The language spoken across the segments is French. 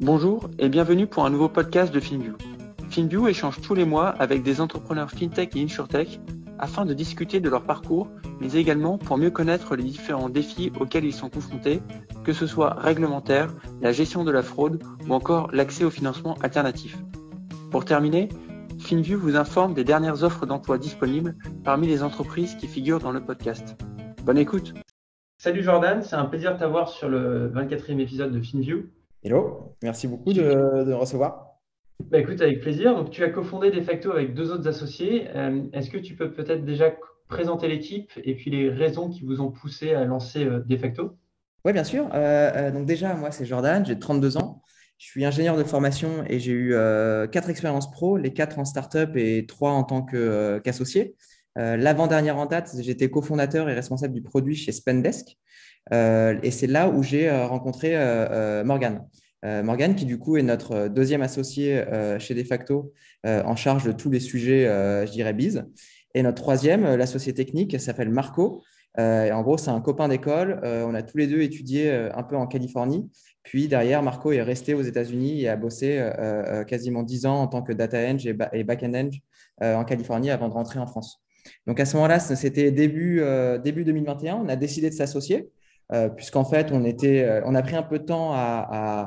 Bonjour et bienvenue pour un nouveau podcast de FinView. FinView échange tous les mois avec des entrepreneurs FinTech et InsurTech afin de discuter de leur parcours, mais également pour mieux connaître les différents défis auxquels ils sont confrontés, que ce soit réglementaire, la gestion de la fraude ou encore l'accès au financement alternatif. Pour terminer, FinView vous informe des dernières offres d'emploi disponibles parmi les entreprises qui figurent dans le podcast. Bonne écoute Salut Jordan, c'est un plaisir de t'avoir sur le 24e épisode de FinView. Hello, merci beaucoup de, me recevoir. Bah écoute, avec plaisir. Donc, tu as cofondé Defacto avec deux autres associés. Euh, est-ce que tu peux peut-être déjà présenter l'équipe et puis les raisons qui vous ont poussé à lancer euh, Defacto Oui, bien sûr. Euh, donc déjà, moi, c'est Jordan, j'ai 32 ans. Je suis ingénieur de formation et j'ai eu quatre expériences pro, les quatre en startup et trois en tant qu'associé. L'avant-dernière en date, j'étais cofondateur et responsable du produit chez Spendesk. Euh, et c'est là où j'ai euh, rencontré euh, Morgane. Morgane, qui du coup est notre deuxième associé chez Defacto en charge de tous les sujets, je dirais, bise. Et notre troisième, l'associé technique, s'appelle Marco. en gros, c'est un copain d'école. on a tous les deux étudié un peu en Californie. Puis derrière, Marco est resté aux États-Unis et a bossé quasiment dix ans en tant que data eng et, back-end en Californie avant de rentrer en France. Donc à ce moment-là, c'était début, début 2021. On a décidé de s'associer. Euh, puisqu'en fait, on, était, euh, on a pris un peu de temps euh,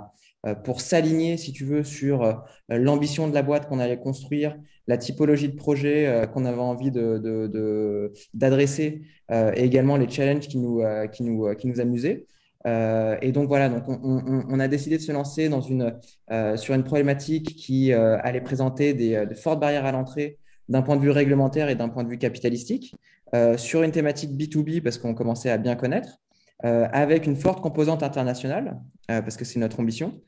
pour s'aligner, si tu veux, sur l'ambition de la boîte qu'on allait construire, la typologie de projet qu'on avait envie d'adresser de, et également les challenges qui nous, qui nous, qui nous amusaient. et donc voilà, donc on, a décidé de se lancer dans une, sur une problématique qui allait présenter des, de fortes barrières à l'entrée d'un point de vue réglementaire et d'un point de vue capitalistique, sur une thématique B2B parce qu'on commençait à bien connaître, euh, avec une forte composante internationale, euh, parce que c'est notre ambition.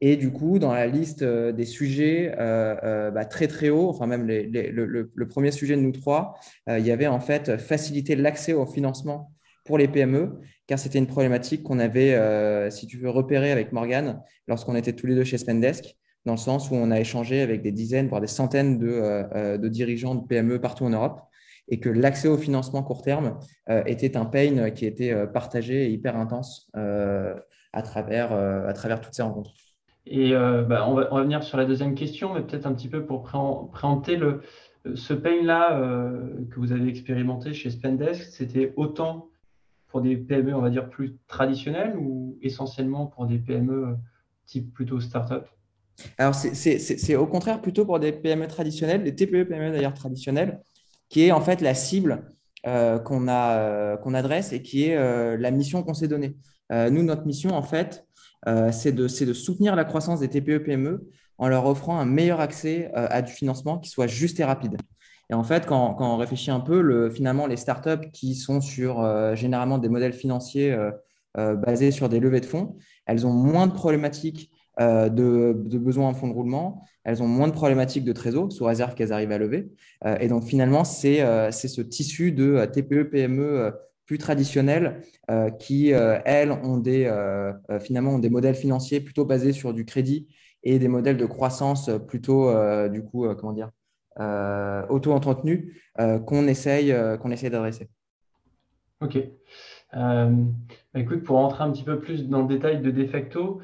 Et du coup, dans la liste euh, des sujets bah, très très haut, enfin même le, premier sujet de nous trois, il y avait en fait faciliter l'accès au financement pour les PME, car c'était une problématique qu'on avait, si tu veux, repérer avec Morgane lorsqu'on était tous les deux chez Spendesk, dans le sens où on a échangé avec des dizaines, voire des centaines de, de dirigeants de PME partout en Europe et que l'accès au financement court terme euh, était un pain qui était euh, partagé et hyper intense euh, à, travers, à travers toutes ces rencontres. Et bah, on, va, on, venir sur la deuxième question, mais peut-être un petit peu pour préempter le, ce pain-là que vous avez expérimenté chez Spendesk, c'était autant pour des PME, on va dire, plus traditionnelles ou essentiellement pour des PME type plutôt start-up? Alors, c'est au contraire plutôt pour des PME traditionnelles, des TPE-PME d'ailleurs traditionnelles, qui est en fait la cible euh, qu'on euh, qu'on adresse et qui est euh, la mission qu'on s'est donnée. nous, notre mission, en fait, c'est de, de, soutenir la croissance des TPE-PME en leur offrant un meilleur accès à du financement qui soit juste et rapide. Et en fait, quand, quand on réfléchit un peu, le, finalement, les startups qui sont sur généralement des modèles financiers basés sur des levées de fonds, elles ont moins de problématiques de, de, besoins en fonds de roulement, elles ont moins de problématiques de trésor, sous réserve qu'elles arrivent à lever. Euh, et donc, finalement, c'est euh, ce tissu de euh, TPE, PME plus traditionnels qui, elles, ont des, finalement, ont des modèles financiers plutôt basés sur du crédit et des modèles de croissance plutôt, du coup, comment dire, auto-entretenus qu'on essaye, qu'on essaye d'adresser. OK. Euh, bah, écoute, pour rentrer un petit peu plus dans le détail de Defacto,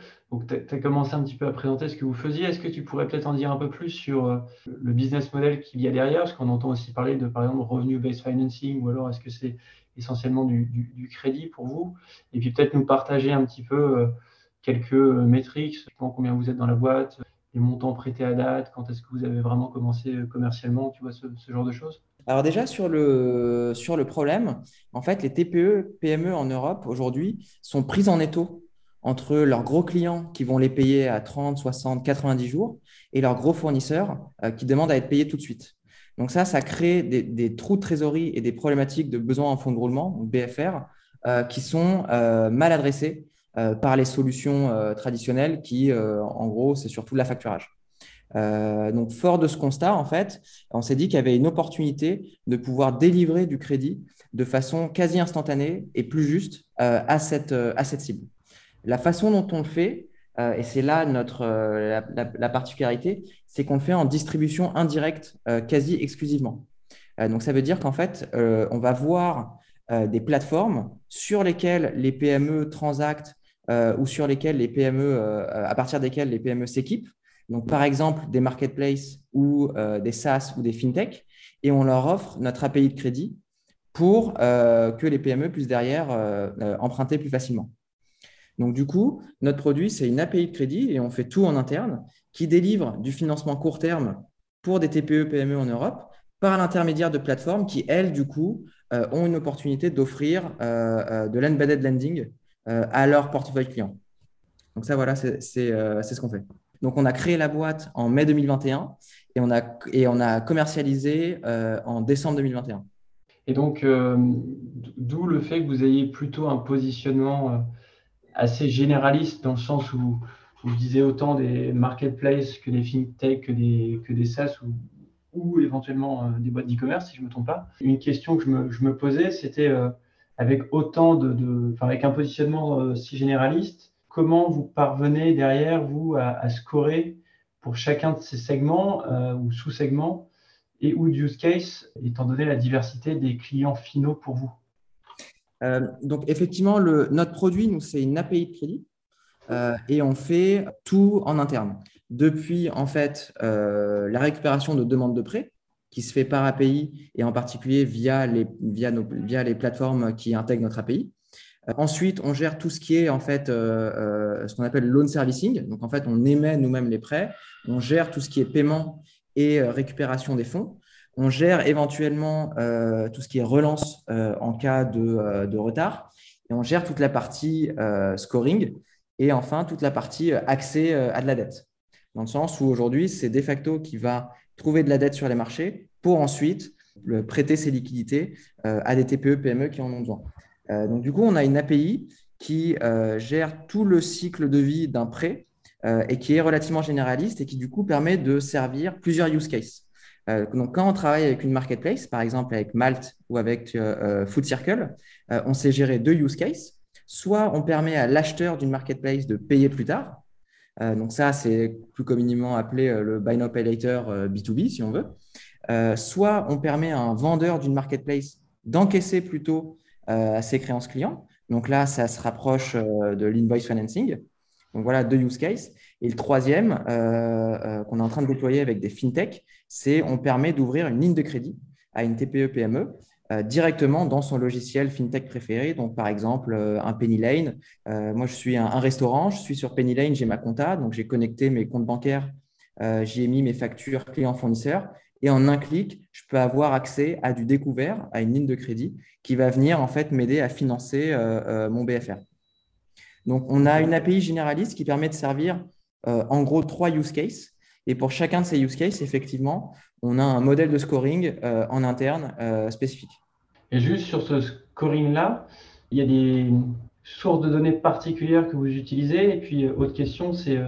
tu as, commencé un petit peu à présenter ce que vous faisiez. Est-ce que tu pourrais peut-être en dire un peu plus sur euh, le business model qu'il y a derrière? Parce qu'on entend aussi parler de, par exemple, revenue-based financing, ou alors est-ce que c'est essentiellement du, crédit pour vous? Et puis peut-être nous partager un petit peu euh, quelques métriques, combien vous êtes dans la boîte, les montants prêtés à date, quand est-ce que vous avez vraiment commencé commercialement, tu vois, ce genre de choses? Alors déjà, sur le, problème, en fait, les TPE, PME en Europe aujourd'hui sont prises en étau entre leurs gros clients qui vont les payer à 30, 60, 90 jours et leurs gros fournisseurs euh, qui demandent à être payés tout de suite. Donc ça, ça crée des, trous de trésorerie et des problématiques de besoin en fonds de roulement, BFR, euh, qui sont euh, mal adressés par les solutions traditionnelles qui, en gros, c'est surtout la facturage. Euh, donc, fort de ce constat, en fait, on s'est dit qu'il y avait une opportunité de pouvoir délivrer du crédit de façon quasi instantanée et plus juste euh, à, cette, euh, à cette cible. La façon dont on le fait, et c'est là notre, la, particularité, c'est qu'on le fait en distribution indirecte quasi exclusivement. donc, ça veut dire qu'en fait, on va voir des plateformes sur lesquelles les PME transactent ou sur lesquels les PME, à partir desquels les PME s'équipent. Donc, par exemple, des marketplaces ou des SaaS ou des fintech, et on leur offre notre API de crédit pour que les PME puissent derrière emprunter plus facilement. Donc, du coup, notre produit, c'est une API de crédit et on fait tout en interne qui délivre du financement court terme pour des TPE, PME en Europe par l'intermédiaire de plateformes qui, elles, du coup, euh, ont une opportunité d'offrir euh, euh, de l'embedded lending à leur portefeuille client. Donc ça, voilà, c'est ce qu'on fait. Donc on a créé la boîte en mai 2021 et on a, et on a commercialisé en décembre 2021. Et donc, d'où le fait que vous ayez plutôt un positionnement assez généraliste dans le sens où vous disiez autant des marketplaces que des fintech, que des, que des SaaS ou ou éventuellement euh, des boîtes d'e-commerce, si je ne me trompe pas. Une question que je me, posais, c'était euh, avec autant de, de avec un positionnement euh, si généraliste, comment vous parvenez derrière, vous, à, scorer pour chacun de ces segments ou sous-segments et ou use case, étant donné la diversité des clients finaux pour vous? Donc, effectivement, le, notre produit, nous, c'est une API de crédit et on fait tout en interne depuis en fait euh, la récupération de demandes de prêt qui se fait par API et en particulier via les, via les plateformes qui intègrent notre API. Euh, ensuite, on gère tout ce qui est en fait euh, ce qu'on appelle loan servicing. Donc en fait, on émet nous-mêmes les prêts, on gère tout ce qui est paiement et récupération des fonds. On gère éventuellement tout ce qui est relance en cas de, retard. Et on gère toute la partie scoring et enfin toute la partie accès à de la dette dans le sens où aujourd'hui, c'est de facto qui va trouver de la dette sur les marchés pour ensuite prêter ses liquidités euh, à des TPE, PME qui en ont besoin. Euh, donc, du coup, on a une API qui euh, gère tout le cycle de vie d'un prêt et qui est relativement généraliste et qui, du coup, permet de servir plusieurs use cases. donc, quand on travaille avec une marketplace, par exemple avec Malt ou avec Food Circle, on sait gérer deux use cases. Soit on permet à l'acheteur d'une marketplace de payer plus tard, euh, donc ça, c'est plus communément appelé euh, le buy now pay later B2B, euh, si on veut. soit on permet à un vendeur d'une marketplace d'encaisser plutôt à ses créances clients. Donc là, ça se rapproche de l'invoice financing. Donc voilà deux use cases. Et le troisième qu'on est en train de déployer avec des fintech, c'est on permet d'ouvrir une ligne de crédit à une TPE-PME euh, directement dans son logiciel fintech préféré. Donc, par exemple, euh, un Penny Lane. Euh, moi, je suis un, restaurant, je suis sur Penny Lane, j'ai ma compta, donc j'ai connecté mes comptes bancaires, j'ai mis mes factures clients-fournisseurs. Et en un clic, je peux avoir accès à du découvert, à une ligne de crédit qui va venir en fait m'aider à financer mon BFR. Donc, on a une API généraliste qui permet de servir en gros trois use cases. Et pour chacun de ces use cases, effectivement, on a un modèle de scoring euh, en interne euh, spécifique. Et juste sur ce scoring-là, il y a des sources de données particulières que vous utilisez. Et puis, euh, autre question, c'est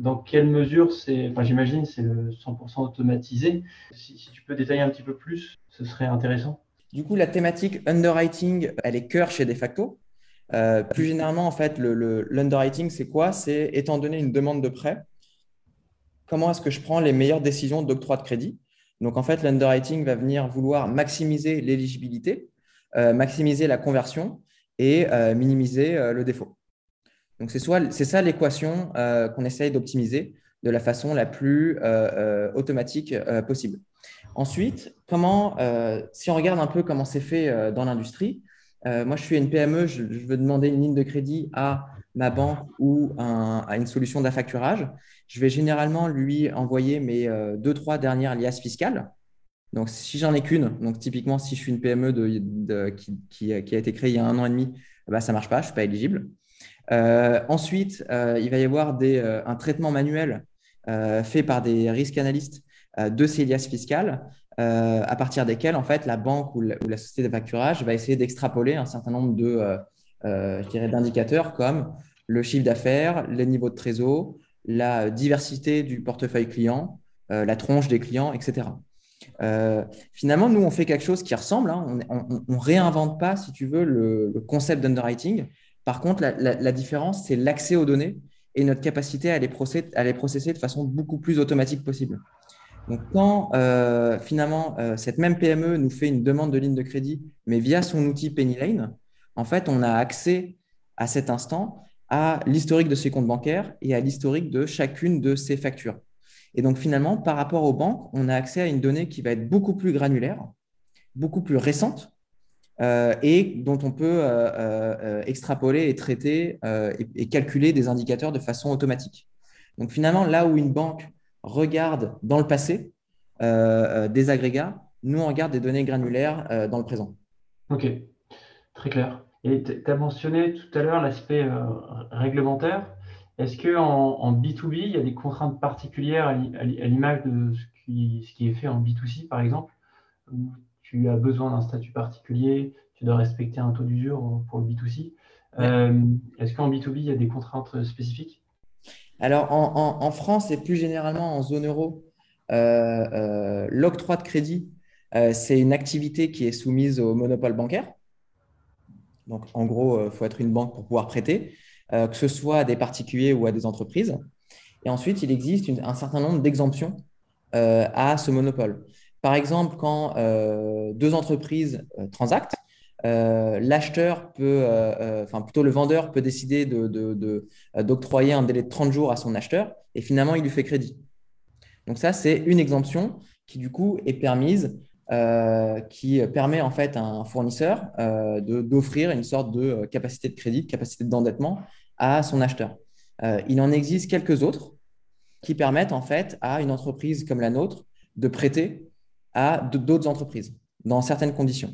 dans quelle mesure c'est, enfin, j'imagine, c'est le 100% automatisé. Si, tu peux détailler un petit peu plus, ce serait intéressant. Du coup, la thématique underwriting, elle est cœur chez Defacto. plus généralement, en fait, l'underwriting, c'est quoi? C'est étant donné une demande de prêt, comment est-ce que je prends les meilleures décisions d'octroi de crédit? Donc, en fait, l'underwriting va venir vouloir maximiser l'éligibilité, euh, maximiser la conversion et euh, minimiser euh, le défaut. Donc, c'est ça l'équation qu'on essaye d'optimiser de la façon la plus automatique possible. Ensuite, comment, si on regarde un peu comment c'est fait dans l'industrie, moi, je suis une PME, je, veux demander une ligne de crédit à ma banque ou à une solution d'affacturage, je vais généralement lui envoyer mes euh, deux, trois dernières liasses fiscales. Donc, si j'en ai qu'une, donc typiquement, si je suis une PME qui, a été créée il y a un an et demi, bah, ça ne marche pas, je ne suis pas éligible. Euh, ensuite, euh, il va y avoir des, un traitement manuel fait par des risques analystes de ces liasses fiscales, à partir desquelles, en fait, la banque ou la, société d'affacturage va essayer d'extrapoler un certain nombre de euh, d'indicateurs comme le chiffre d'affaires, les niveaux de trésor, la diversité du portefeuille client, euh, la tronche des clients, etc. Euh, finalement, nous, on fait quelque chose qui ressemble. Hein. on ne réinvente pas, si tu veux, le, concept d'underwriting. Par contre, la, différence, c'est l'accès aux données et notre capacité à les, processer, de façon beaucoup plus automatique possible. Donc, quand finalement cette même PME nous fait une demande de ligne de crédit, mais via son outil PennyLane, en fait, on a accès à cet instant à l'historique de ses comptes bancaires et à l'historique de chacune de ses factures. Et donc finalement, par rapport aux banques, on a accès à une donnée qui va être beaucoup plus granulaire, beaucoup plus récente, euh, et dont on peut euh, euh, extrapoler et traiter et, calculer des indicateurs de façon automatique. Donc finalement, là où une banque regarde dans le passé des agrégats, nous, on regarde des données granulaires dans le présent. OK, très clair. Et tu as mentionné tout à l'heure l'aspect réglementaire. Est-ce qu'en en, B2B, il y a des contraintes particulières à l'image de ce qui, ce qui, est fait en B2C, par exemple? Tu as besoin d'un statut particulier, tu dois respecter un taux d'usure pour le B2C. Euh, est-ce qu'en B2B, il y a des contraintes spécifiques? Alors, en, France et plus généralement en zone euro, euh, euh, l'octroi de crédit, c'est une activité qui est soumise au monopole bancaire. Donc, en gros, il faut être une banque pour pouvoir prêter, que ce soit à des particuliers ou à des entreprises. Et ensuite, il existe un certain nombre d'exemptions à ce monopole. Par exemple, quand euh, deux entreprises euh, transactent, euh, l'acheteur peut, enfin plutôt le vendeur peut décider d'octroyer de, un délai de 30 jours à son acheteur et finalement il lui fait crédit. Donc ça, c'est une exemption qui du coup est permise, qui permet en fait à un fournisseur d'offrir une sorte de capacité de crédit, de capacité d'endettement à son acheteur. il en existe quelques autres qui permettent en fait à une entreprise comme la nôtre de prêter à d'autres entreprises dans certaines conditions.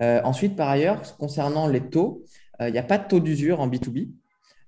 Euh, ensuite, par ailleurs, concernant les taux, euh, il n'y a pas de taux d'usure en B2B.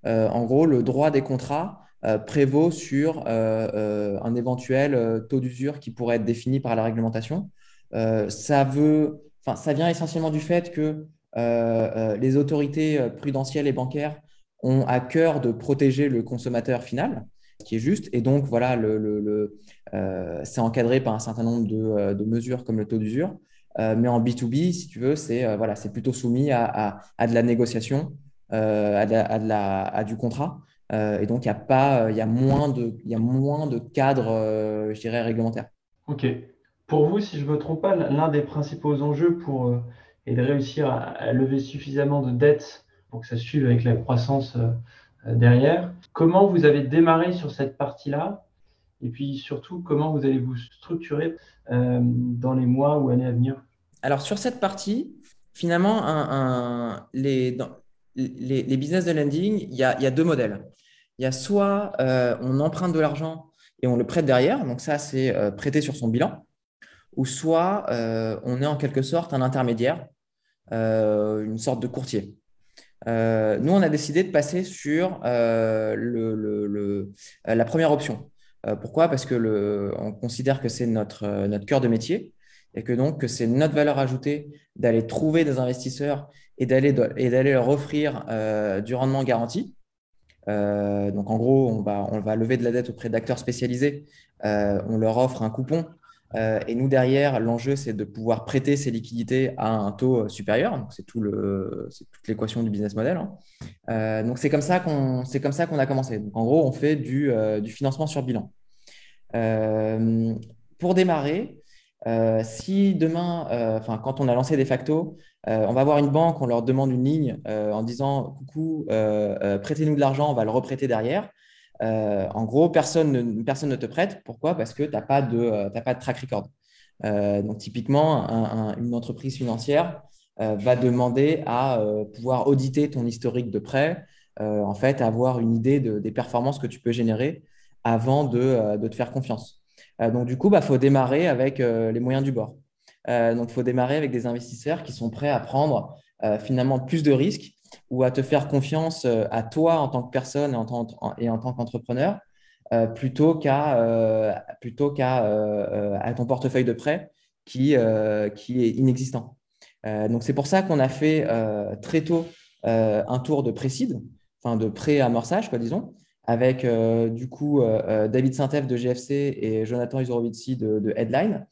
Euh, en gros, le droit des contrats prévaut sur un éventuel taux d'usure qui pourrait être défini par la réglementation. ça, veut, ça vient essentiellement du fait que les autorités prudentielles et bancaires ont à cœur de protéger le consommateur final qui est juste. Et donc, voilà, le, c'est encadré par un certain nombre de, euh, mesures comme le taux d'usure. Euh, mais en B2B, si tu veux, c'est voilà, plutôt soumis à, de la négociation, à, du contrat. et donc, il y, a pas, y a moins de, y a moins de cadres, je dirais, réglementaires. OK. Pour vous, si je ne me trompe pas, l'un des principaux enjeux pour est de réussir à, lever suffisamment de dettes pour que ça suive avec la croissance euh, derrière. Comment vous avez démarré sur cette partie-là? Et puis surtout, comment vous allez vous structurer euh, dans les mois ou années à venir? Alors sur cette partie, finalement, les, business de lending, il y a, deux modèles. Il y a soit euh, on emprunte de l'argent et on le prête derrière, donc ça c'est prêter sur son bilan, ou soit on est en quelque sorte un intermédiaire, une sorte de courtier. Euh, nous, on a décidé de passer sur euh, la première option. Euh, pourquoi? Parce que on considère que c'est notre, notre cœur de métier et que donc c'est notre valeur ajoutée d'aller trouver des investisseurs et d'aller leur offrir du rendement garanti. donc en gros, on va, lever de la dette auprès d'acteurs spécialisés. on leur offre un coupon euh, et nous, derrière, l'enjeu, c'est de pouvoir prêter ces liquidités à un taux euh, supérieur. C'est tout toute l'équation du business model. Hein. Euh, donc, c'est comme ça qu'on, comme ça a commencé. En gros, on fait du, du financement sur bilan. pour démarrer, si demain, quand on a lancé des factos, on va voir une banque, on leur demande une ligne en disant coucou, prêtez-nous de l'argent, on va le reprêter derrière. Euh, en gros, personne ne, te prête. Pourquoi? Parce que tu n'as pas, de, euh, pas de track record. Euh, donc, typiquement, une entreprise financière va demander à pouvoir auditer ton historique de prêt, en fait, avoir une idée des performances que tu peux générer avant de, te faire confiance. donc, du coup, il bah, faut démarrer avec les moyens du bord. donc, il faut démarrer avec des investisseurs qui sont prêts à prendre finalement plus de risques ou à te faire confiance euh, à toi en tant que personne et en tant, et en tant qu'entrepreneur euh, plutôt qu'à euh, ton portefeuille de prêt qui, qui est inexistant. donc c'est pour ça qu'on a fait très tôt un tour de précide, enfin de pré-amorçage, quoi, disons, avec du coup David saint de GFC et Jonathan Uzorovitsi de, de, Headline,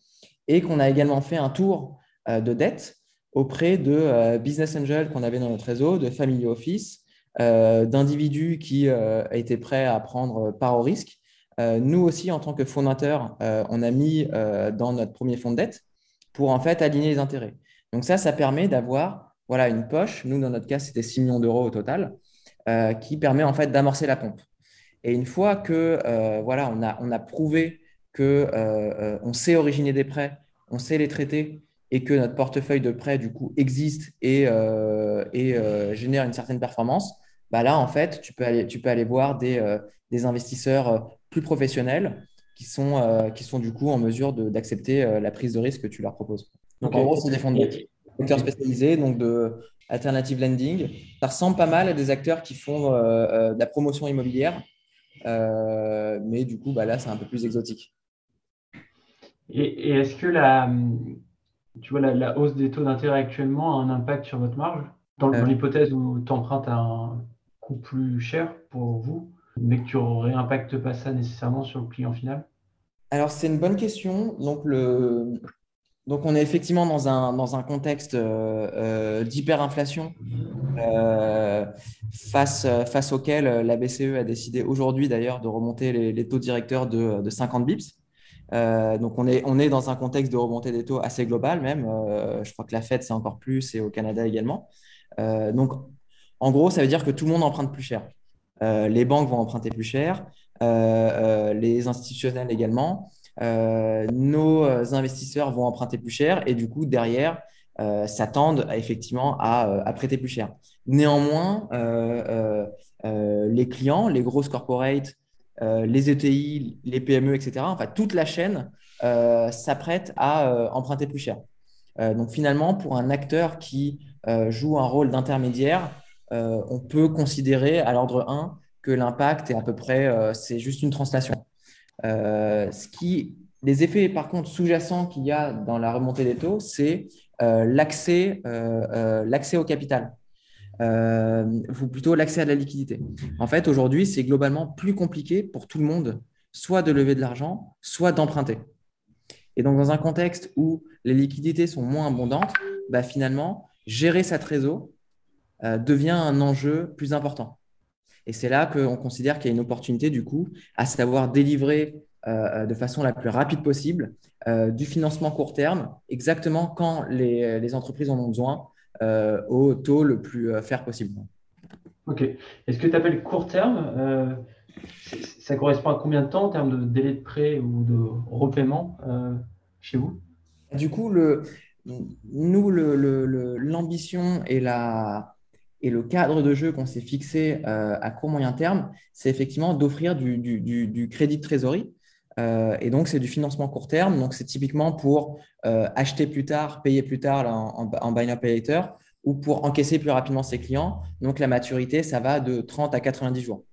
et qu'on a également fait un tour de dette auprès de euh, business angels qu'on avait dans notre réseau, de family office, euh, d'individus qui euh, étaient prêts à prendre part au risque. nous aussi, en tant que fondateur, on a mis dans notre premier fonds de dette pour en fait aligner les intérêts. Donc ça, ça permet d'avoir voilà, une poche. Nous, dans notre cas, c'était 6 millions d'euros au total. qui permet en fait d'amorcer la pompe. Et une fois que voilà, on a, on a prouvé qu'on sait originer des prêts, on sait les traiter et que notre portefeuille de prêts du coup existe et, et génère une certaine performance, bah là en fait tu peux aller, tu peux aller voir des, des investisseurs plus professionnels qui sont, euh, qui sont du coup en mesure d'accepter euh, la prise de risque que tu leur proposes. Donc en gros, c'est des fonds de acteurs spécialisés, donc de alternative lending. Ça ressemble pas mal à des acteurs qui font euh, de la promotion immobilière, mais du coup, bah, là, c'est un peu plus exotique. Et, est-ce que la, tu vois, la, hausse des taux d'intérêt actuellement a un impact sur votre marge Dans, l'hypothèse où tu empruntes à un coût plus cher pour vous mais que tu réimpactes pas ça nécessairement sur le client final? Alors, c'est une bonne question. Donc, le... Donc, on est effectivement dans un, dans un contexte euh, euh, d'hyperinflation euh, face, face auquel la BCE a décidé aujourd'hui d'ailleurs de remonter les, taux directeurs de, de 50 bips. Donc, on est, on est dans un contexte de remontée des taux assez global même. je crois que la Fed, c'est encore plus et au Canada également. donc, en gros, ça veut dire que tout le monde emprunte plus cher. Euh, les banques vont emprunter plus cher, euh, euh, les institutionnels également. nos investisseurs vont emprunter plus cher et du coup, derrière, s'attendent effectivement à, prêter plus cher. Néanmoins, les clients, les grosses corporates, les ETI, les PME, etc., enfin toute la chaîne s'apprête à emprunter plus cher. donc finalement, pour un acteur qui joue un rôle d'intermédiaire, euh, on peut considérer à l'ordre 1 que l'impact est à peu près, euh, c'est juste une translation. Euh, ce qui, les effets, par contre, sous-jacents qu'il y a dans la remontée des taux, c'est l'accès l'accès au capital. Ou plutôt l'accès à la liquidité. En fait, aujourd'hui, c'est globalement plus compliqué pour tout le monde, soit de lever de l'argent, soit d'emprunter. Et donc, dans un contexte où les liquidités sont moins abondantes, bah, finalement, gérer sa trésor, euh, devient un enjeu plus important. Et c'est là qu'on considère qu'il y a une opportunité, du coup, à savoir délivrer euh, de façon la plus rapide possible euh, du financement court terme, exactement quand les, entreprises en ont besoin, au taux le plus faire possible. Ok. Est-ce que tu appelles court terme Ça correspond à combien de temps en termes de délai de prêt ou de repaiement chez vous? Du coup, le, nous, l'ambition et la, et le cadre de jeu qu'on s'est fixé euh, à court moyen terme, c'est effectivement d'offrir du, crédit de trésorerie. Euh, et donc, c'est du financement court terme. Donc, c'est typiquement pour euh, acheter plus tard, payer plus tard en, en, buy now, pay later ou pour encaisser plus rapidement ses clients. Donc, la maturité, ça va de 30 à 90 jours.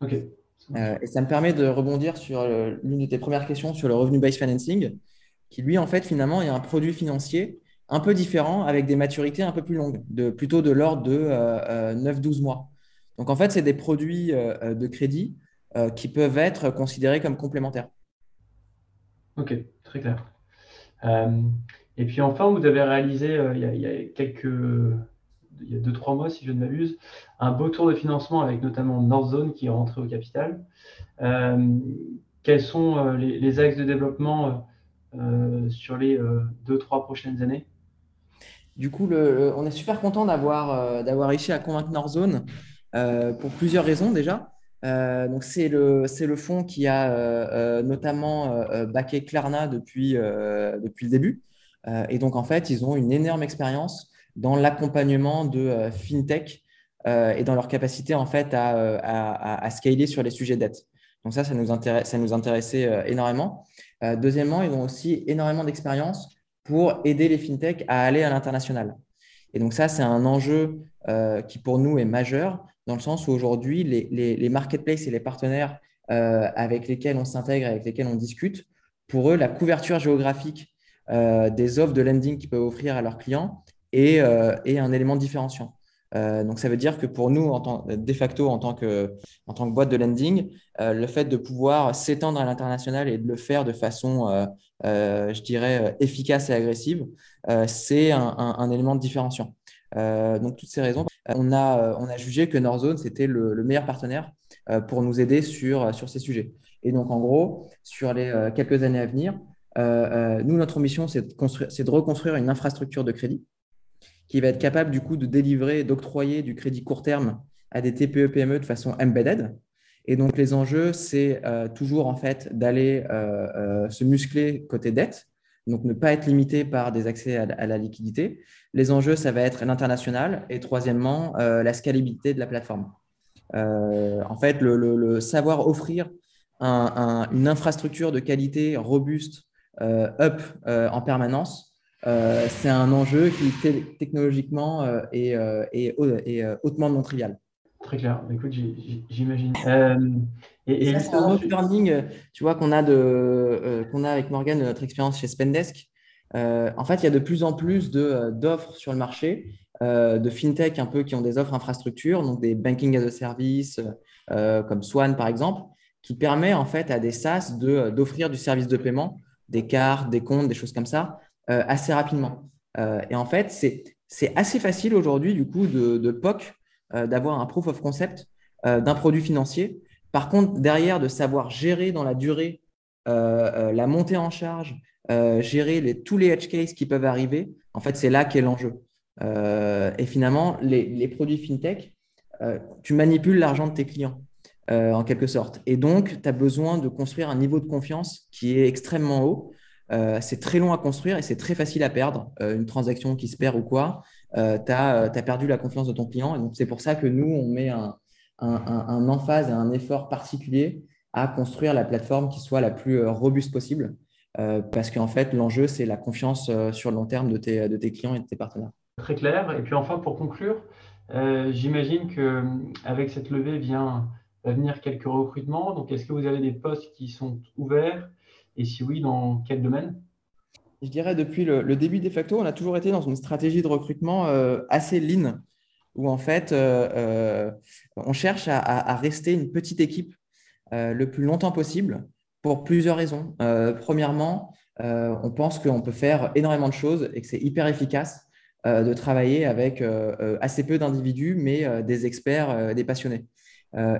OK. et ça me permet de rebondir sur l'une de tes premières questions sur le revenu-based financing, qui lui, en fait, finalement, est un produit financier un peu différent avec des maturités un peu plus longues, de, plutôt de l'ordre de 9-12 euh, euh, mois. Donc en fait, c'est des produits euh, de crédit qui peuvent être considérés comme complémentaires. Ok, très clair. et puis enfin, vous avez réalisé il, y a, quelques, il y a deux, trois mois, si je ne m'abuse, un beau tour de financement avec notamment Northzone qui est rentré au capital. quels sont les, axes de développement sur les deux, trois prochaines années? Du coup, on est super content d'avoir euh, d'avoir réussi à convaincre Northzone euh, pour plusieurs raisons déjà. Euh, donc c'est le le fonds qui a notamment backé Klarna depuis depuis le début. et donc en fait, ils ont une énorme expérience dans l'accompagnement de fintech et dans leur capacité en fait à, à, scaler sur les sujets dette. Donc ça, ça nous, intéresse, ça nous intéressait énormément. deuxièmement, ils ont aussi énormément d'expérience pour aider les fintechs à aller à l'international. Et donc ça, c'est un enjeu euh, qui pour nous est majeur, dans le sens où aujourd'hui, les, marketplaces et les partenaires euh, avec lesquels on s'intègre, avec lesquels on discute, pour eux, la couverture géographique euh, des offres de lending qu'ils peuvent offrir à leurs clients est, est un élément différenciant. Euh, donc, ça veut dire que pour nous, de facto, en tant, que, boîte de lending, euh, le fait de pouvoir s'étendre à l'international et de le faire de façon, euh, je dirais, efficace et agressive, c'est un, élément de différenciation. donc, toutes ces raisons, on a, on a jugé que Northzone, c'était le, meilleur partenaire pour nous aider sur, sur ces sujets. Et donc, en gros, sur les quelques années à venir, nous, notre mission, c'est de, de reconstruire une infrastructure de crédit qui va être capable du coup de délivrer, d'octroyer du crédit court terme à des TPE-PME de façon embedded. Et donc, les enjeux, c'est toujours en fait d'aller se muscler côté dette, donc ne pas être limité par des accès à, la liquidité. Les enjeux, ça va être l'international et troisièmement, la scalabilité de la plateforme. en fait, le, savoir offrir une infrastructure de qualité robuste, up en permanence, euh, c'est un enjeu qui technologiquement euh, est, euh, est, hautement non trivial. Très clair. Écoute, j'imagine. Et, et, c'est un learning, tu vois, qu'on a, de, qu'on a avec Morgan, notre expérience chez Spendesk. en fait, il y a de plus en plus d'offres sur le marché, de fintech un peu qui ont des offres infrastructures, donc des banking as a service, comme Swan par exemple, qui permet en fait à des SaaS d'offrir du service de paiement, des cartes, des comptes, des choses comme ça, euh, assez rapidement. Euh, et en fait, c'est assez facile aujourd'hui, du coup, de, POC, euh, d'avoir un proof of concept d'un produit financier. Par contre, derrière, de savoir gérer dans la durée la montée en charge, gérer les, tous les edge cases qui peuvent arriver, en fait, c'est là qu'est l'enjeu. et finalement, les, produits fintech, tu manipules l'argent de tes clients, en quelque sorte. Et donc, tu as besoin de construire un niveau de confiance qui est extrêmement haut euh, c'est très long à construire et c'est très facile à perdre. Euh, une transaction qui se perd ou quoi, euh, tu as, perdu la confiance de ton client. Et donc, c'est pour ça que nous, on met un, emphase et un effort particulier à construire la plateforme qui soit la plus robuste possible. parce qu'en fait, l'enjeu, c'est la confiance sur le long terme de tes, de tes clients et de tes partenaires. Très clair. Et puis enfin, pour conclure, j'imagine qu'avec cette levée vient venir quelques recrutements. Donc, est-ce que vous avez des postes qui sont ouverts? Et si oui, dans quel domaine? Je dirais depuis le, début des facto, on a toujours été dans une stratégie de recrutement euh, assez lean, où en fait, euh, euh, on cherche à, rester une petite équipe le plus longtemps possible pour plusieurs raisons. premièrement, on pense qu'on peut faire énormément de choses et que c'est hyper efficace de travailler avec assez peu d'individus, mais des experts, des passionnés.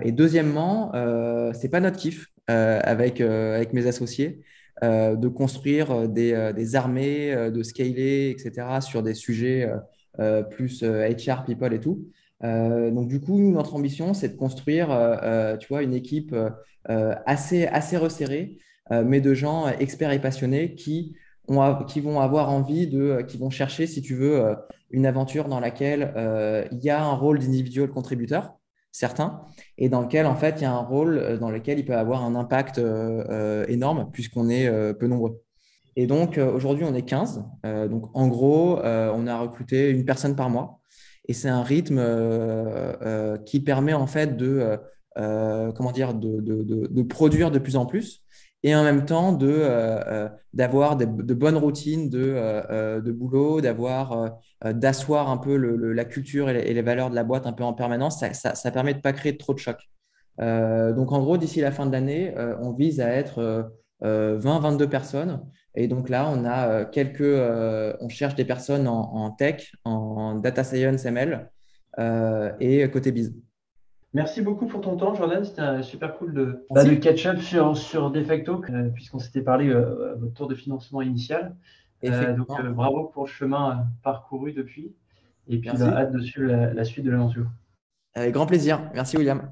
et deuxièmement, ce n'est pas notre kiff. Euh, avec, euh, avec mes associés, euh, de construire des, des armées, de scaler, etc., sur des sujets plus HR, people et tout. donc, du coup, notre ambition, c'est de construire tu vois, une équipe assez, assez resserrée, mais de gens experts et passionnés qui, ont, qui vont avoir envie de, qui vont chercher, si tu veux, une aventure dans laquelle il y a un rôle d'individuel contributeur, certains, et dans lequel, en fait, il y a un rôle euh, dans lequel il peut avoir un impact euh, euh, énorme puisqu'on est peu nombreux. Et donc, aujourd'hui, on est 15. donc, en gros, on a recruté une personne par mois. Et c'est un rythme qui permet, en fait, de, comment dire, de, de, produire de plus en plus et en même temps de euh, euh, d'avoir de, bonnes routines de, euh, de boulot, d'avoir d'asseoir un peu la culture et les, valeurs de la boîte un peu en permanence, ça, ça, permet de pas créer trop de chocs. donc en gros, d'ici la fin de l'année, on vise à être 20-22 personnes. Et donc là, on a quelques, on cherche des personnes en, en tech, en data science, ML et côté biz. Merci beaucoup pour ton temps, Jordan. C'était super cool de, bah, de catch-up sur, sur Defacto, euh, puisqu'on s'était parlé euh, à votre tour de financement initial. Euh, donc, bravo pour le chemin parcouru depuis. Et puis, bah, hâte de suivre la, la suite de l'aventure. Avec grand plaisir. Merci, William.